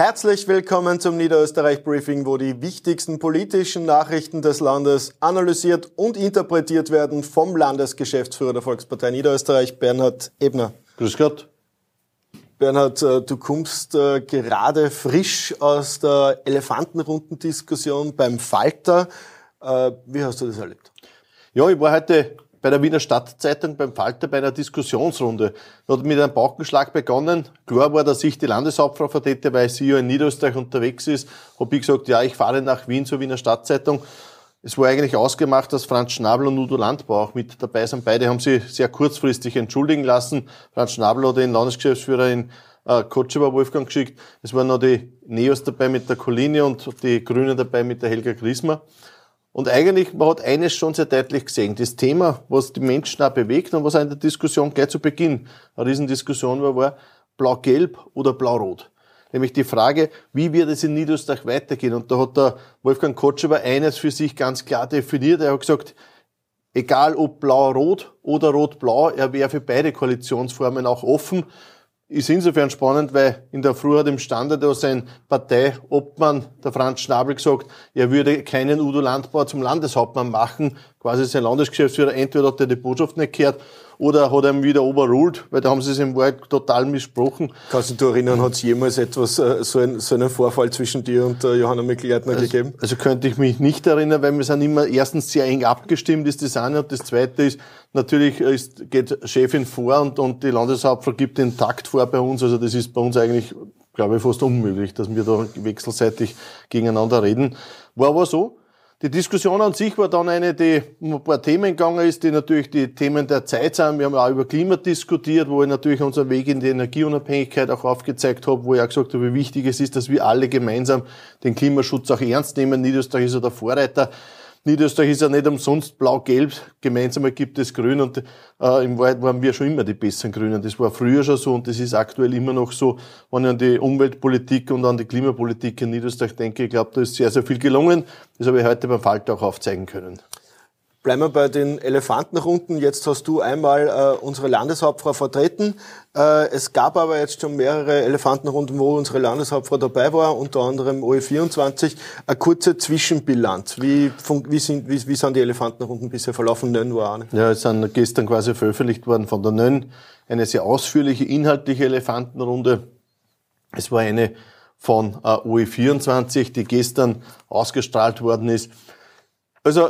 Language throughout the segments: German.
Herzlich willkommen zum Niederösterreich Briefing, wo die wichtigsten politischen Nachrichten des Landes analysiert und interpretiert werden vom Landesgeschäftsführer der Volkspartei Niederösterreich, Bernhard Ebner. Grüß Gott. Bernhard, äh, du kommst äh, gerade frisch aus der Elefantenrundendiskussion beim Falter. Äh, wie hast du das erlebt? Ja, ich war heute bei der Wiener Stadtzeitung beim Falter bei einer Diskussionsrunde. Da hat mit einem Baukenschlag begonnen. Klar war, dass ich die Landeshauptfrau vertrete, weil sie ja in Niederösterreich unterwegs ist. Habe ich gesagt, ja, ich fahre nach Wien zur Wiener Stadtzeitung. Es war eigentlich ausgemacht, dass Franz Schnabel und Udo Landbau auch mit dabei sind. Beide haben sich sehr kurzfristig entschuldigen lassen. Franz Schnabel hat den Landesgeschäftsführer in äh, Kotschewa Wolfgang geschickt. Es waren noch die Neos dabei mit der Colline und die Grünen dabei mit der Helga Grismer. Und eigentlich, man hat eines schon sehr deutlich gesehen. Das Thema, was die Menschen auch bewegt und was auch in der Diskussion gleich zu Beginn eine Riesendiskussion war, war Blau-Gelb oder Blau-Rot. Nämlich die Frage, wie wird es in Niederösterreich weitergehen? Und da hat der Wolfgang Kotschewa eines für sich ganz klar definiert. Er hat gesagt, egal ob Blau-Rot oder Rot-Blau, er wäre für beide Koalitionsformen auch offen ist insofern spannend, weil in der Früh hat im Standard da sein Parteiobmann, der Franz Schnabel, gesagt, er würde keinen Udo Landbauer zum Landeshauptmann machen, quasi sein Landesgeschäftsführer. Entweder hat er die Botschaft nicht gehört oder hat er ihn wieder overruled, weil da haben sie es im Wald total missprochen. Kannst du dich erinnern, hat es jemals etwas, äh, so, ein, so einen Vorfall zwischen dir und äh, Johanna Mikl-Leitner also, gegeben? Also könnte ich mich nicht erinnern, weil wir sind immer erstens sehr eng abgestimmt, ist das eine, und das zweite ist, natürlich ist, geht Chefin vor und, und die Landeshauptfrau gibt den Takt vor bei uns, also das ist bei uns eigentlich glaube ich, fast unmöglich, dass wir da wechselseitig gegeneinander reden. War aber so. Die Diskussion an sich war dann eine, die um ein paar Themen gegangen ist, die natürlich die Themen der Zeit sind. Wir haben auch über Klima diskutiert, wo ich natürlich unseren Weg in die Energieunabhängigkeit auch aufgezeigt habe, wo ich auch gesagt habe, wie wichtig es ist, dass wir alle gemeinsam den Klimaschutz auch ernst nehmen. Niederösterreich ist ja der Vorreiter. Niederösterreich ist ja nicht umsonst blau-gelb, gemeinsam gibt es grün und äh, im Wald waren wir schon immer die besseren Grünen. Das war früher schon so und das ist aktuell immer noch so. Wenn ich an die Umweltpolitik und an die Klimapolitik in Niederösterreich denke, ich glaube, da ist sehr, sehr viel gelungen. Das habe ich heute beim Falter auch aufzeigen können. Bleiben wir bei den Elefantenrunden. Jetzt hast du einmal äh, unsere Landeshauptfrau vertreten. Äh, es gab aber jetzt schon mehrere Elefantenrunden, wo unsere Landeshauptfrau dabei war, unter anderem OE24. Eine kurze Zwischenbilanz. Wie, wie, sind, wie, wie sind die Elefantenrunden bisher verlaufen? Nön war eine. Ja, es sind gestern quasi veröffentlicht worden von der Nön. Eine sehr ausführliche, inhaltliche Elefantenrunde. Es war eine von äh, OE24, die gestern ausgestrahlt worden ist. Also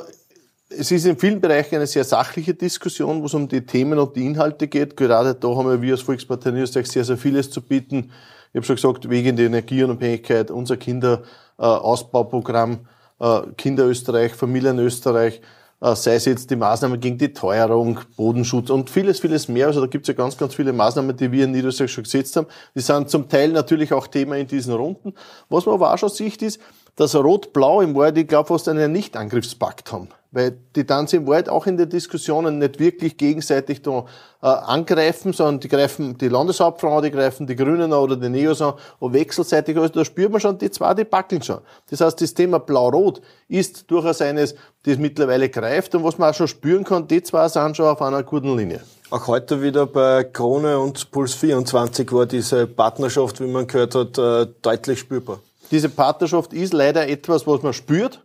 es ist in vielen Bereichen eine sehr sachliche Diskussion, wo es um die Themen und die Inhalte geht. Gerade da haben wir als Volkspartei Niederösterreich sehr, sehr vieles zu bieten. Ich habe schon gesagt, wegen der Energieunabhängigkeit, unser Kinderausbauprogramm, äh, Kinder Österreich, Familien Österreich, äh, sei es jetzt die Maßnahmen gegen die Teuerung, Bodenschutz und vieles, vieles mehr. Also da gibt es ja ganz, ganz viele Maßnahmen, die wir in Niederösterreich schon gesetzt haben. Die sind zum Teil natürlich auch Thema in diesen Runden. Was man aber auch schon sieht, ist, dass Rot-Blau im Wald, ich glaube, fast einen Nicht-Angriffspakt haben. Weil die dann im Wald auch in den Diskussionen nicht wirklich gegenseitig da, äh, angreifen, sondern die greifen die Landeshauptfrau die greifen die Grünen oder die Neos an und wechselseitig. Also da spürt man schon, die zwei, die backeln schon. Das heißt, das Thema Blau-Rot ist durchaus eines, das mittlerweile greift und was man auch schon spüren kann, die zwei sind schon auf einer guten Linie. Auch heute wieder bei Krone und Puls 24 war diese Partnerschaft, wie man gehört hat, äh, deutlich spürbar. Diese Partnerschaft ist leider etwas, was man spürt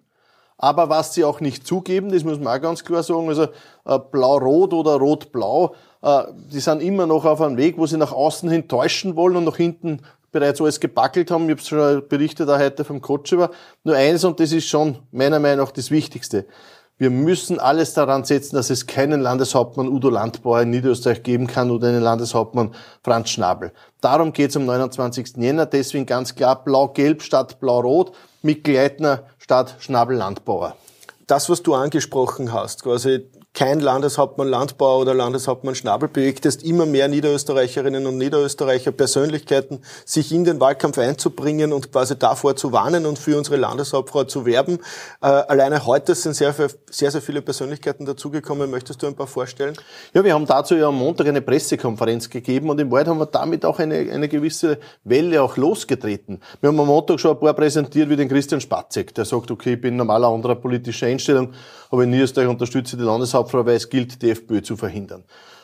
aber was sie auch nicht zugeben, das muss man auch ganz klar sagen, also äh, blau-rot oder rot-blau, äh, die sind immer noch auf einem Weg, wo sie nach außen hin täuschen wollen und nach hinten bereits alles gebackelt haben. Ich habe schon berichtet auch heute vom Kotschewer. Nur eines, und das ist schon meiner Meinung nach das Wichtigste. Wir müssen alles daran setzen, dass es keinen Landeshauptmann Udo Landbauer in Niederösterreich geben kann oder einen Landeshauptmann Franz Schnabel. Darum geht es am 29. Jänner. Deswegen ganz klar blau-gelb statt blau-rot mit Gleitner statt Schnabel-Landbauer. Das, was du angesprochen hast, quasi kein Landeshauptmann Landbauer oder Landeshauptmann Schnabel bewegtest, immer mehr Niederösterreicherinnen und Niederösterreicher Persönlichkeiten, sich in den Wahlkampf einzubringen und quasi davor zu warnen und für unsere Landeshauptfrau zu werben. Äh, alleine heute sind sehr, sehr, sehr viele Persönlichkeiten dazugekommen. Möchtest du ein paar vorstellen? Ja, wir haben dazu ja am Montag eine Pressekonferenz gegeben und im Wald haben wir damit auch eine, eine gewisse Welle auch losgetreten. Wir haben am Montag schon ein paar präsentiert, wie den Christian Spatzek, der sagt, okay, ich bin normaler anderer politischer Einstellung, aber in Niederösterreich unterstütze die Landeshauptfrau, es gilt, die FPÖ zu verhindern.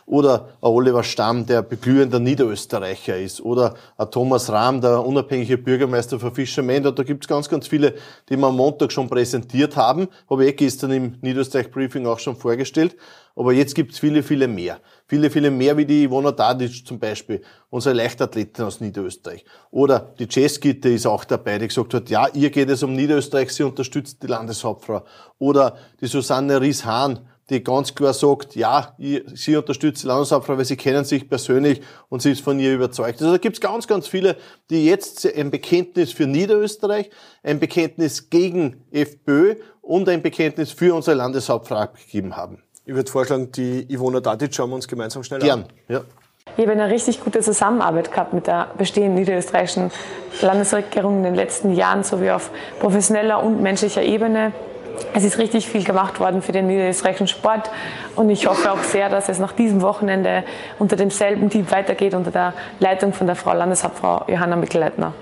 oder ein Oliver Stamm, der beglühender Niederösterreicher ist, oder ein Thomas Rahm, der unabhängige Bürgermeister von Fischermann. Da gibt's ganz, ganz viele, die wir am Montag schon präsentiert haben. Habe ich eh gestern im Niederösterreich-Briefing auch schon vorgestellt. Aber jetzt gibt's viele, viele mehr. Viele, viele mehr wie die Ivona Tadic zum Beispiel, unsere Leichtathletin aus Niederösterreich. Oder die Jazzgitte ist auch dabei, die gesagt hat, ja, ihr geht es um Niederösterreich, sie unterstützt die Landeshauptfrau. Oder die Susanne Ries-Hahn, die ganz klar sagt, ja, sie unterstützt die Landeshauptfrau, weil sie kennen sich persönlich und sie ist von ihr überzeugt. Also da gibt's ganz, ganz viele, die jetzt ein Bekenntnis für Niederösterreich, ein Bekenntnis gegen FPÖ und ein Bekenntnis für unsere Landeshauptfrau abgegeben haben. Ich würde vorschlagen, die Ivona Tadic schauen wir uns gemeinsam schnell Gern, an. ja. Ich habe eine richtig gute Zusammenarbeit gehabt mit der bestehenden niederösterreichischen Landesregierung in den letzten Jahren, sowie auf professioneller und menschlicher Ebene. Es ist richtig viel gemacht worden für den niederösterreichischen Sport und ich hoffe auch sehr, dass es nach diesem Wochenende unter demselben Team weitergeht, unter der Leitung von der Frau Landeshauptfrau Johanna Mikl-Leitner.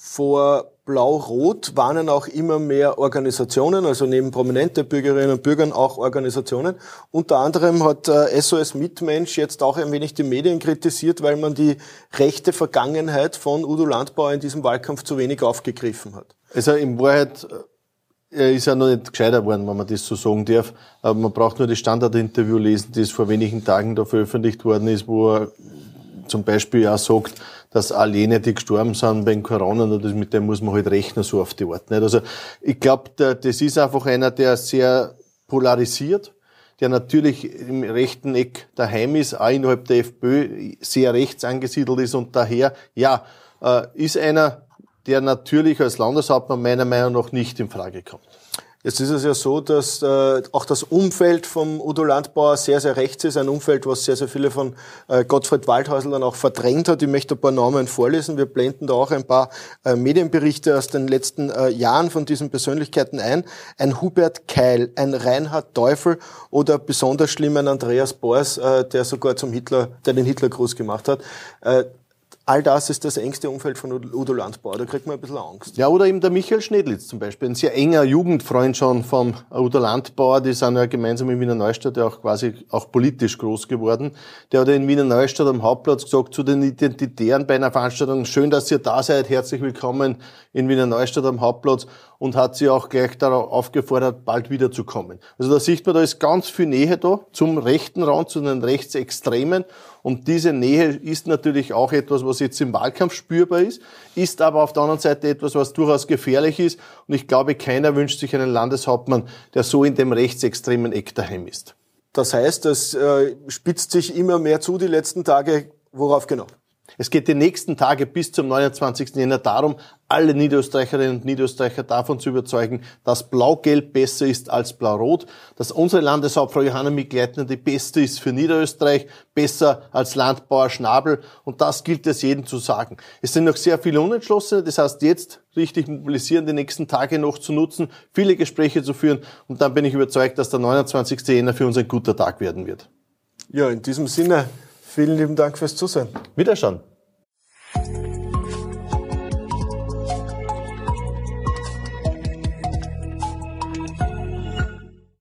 Vor Blau-Rot warnen auch immer mehr Organisationen, also neben prominente Bürgerinnen und Bürgern auch Organisationen. Unter anderem hat äh, SOS Mitmensch jetzt auch ein wenig die Medien kritisiert, weil man die rechte Vergangenheit von Udo Landbauer in diesem Wahlkampf zu wenig aufgegriffen hat. Also in Wahrheit er ist ja noch nicht gescheiter worden, wenn man das so sagen darf. Aber man braucht nur das Standardinterview lesen, das vor wenigen Tagen da veröffentlicht worden ist, wo er zum Beispiel auch sagt, dass all jene, die gestorben sind wegen Corona, mit dem muss man halt rechnen, so auf die Art. Nicht? Also ich glaube, das ist einfach einer, der sehr polarisiert, der natürlich im rechten Eck daheim ist, auch innerhalb der FPÖ sehr rechts angesiedelt ist und daher, ja, äh, ist einer, der natürlich als Landeshauptmann meiner Meinung nach nicht in Frage kommt. Jetzt ist es ja so, dass äh, auch das Umfeld vom Udo Landbauer sehr, sehr rechts ist. Ein Umfeld, was sehr, sehr viele von äh, Gottfried Waldhäusl dann auch verdrängt hat. Ich möchte ein paar Namen vorlesen. Wir blenden da auch ein paar äh, Medienberichte aus den letzten äh, Jahren von diesen Persönlichkeiten ein. Ein Hubert Keil, ein Reinhard Teufel oder besonders schlimm ein Andreas Bors, äh, der sogar zum Hitler, der den Hitlergruß gemacht hat. Äh, All das ist das engste Umfeld von Udo Landbauer. Da kriegt man ein bisschen Angst. Ja, oder eben der Michael Schnedlitz zum Beispiel. Ein sehr enger Jugendfreund schon vom Udo Landbauer. Die sind ja gemeinsam in Wiener Neustadt ja auch quasi auch politisch groß geworden. Der hat in Wiener Neustadt am Hauptplatz gesagt zu den Identitären bei einer Veranstaltung, schön, dass ihr da seid, herzlich willkommen in Wiener Neustadt am Hauptplatz und hat sie auch gleich darauf aufgefordert, bald wiederzukommen. Also da sieht man, da ist ganz viel Nähe da zum rechten Rand, zu den Rechtsextremen. Und diese Nähe ist natürlich auch etwas, was jetzt im Wahlkampf spürbar ist, ist aber auf der anderen Seite etwas, was durchaus gefährlich ist. Und ich glaube, keiner wünscht sich einen Landeshauptmann, der so in dem rechtsextremen Eck daheim ist. Das heißt, es äh, spitzt sich immer mehr zu die letzten Tage. Worauf genau? Es geht die nächsten Tage bis zum 29. Jänner darum, alle Niederösterreicherinnen und Niederösterreicher davon zu überzeugen, dass Blau-Gelb besser ist als Blau-Rot, dass unsere Landeshauptfrau Johanna Mikleitner die beste ist für Niederösterreich, besser als Landbauer Schnabel und das gilt es jedem zu sagen. Es sind noch sehr viele Unentschlossene, das heißt jetzt richtig mobilisieren, die nächsten Tage noch zu nutzen, viele Gespräche zu führen und dann bin ich überzeugt, dass der 29. Jänner für uns ein guter Tag werden wird. Ja, in diesem Sinne, vielen lieben Dank fürs Zusehen. Wiederschauen.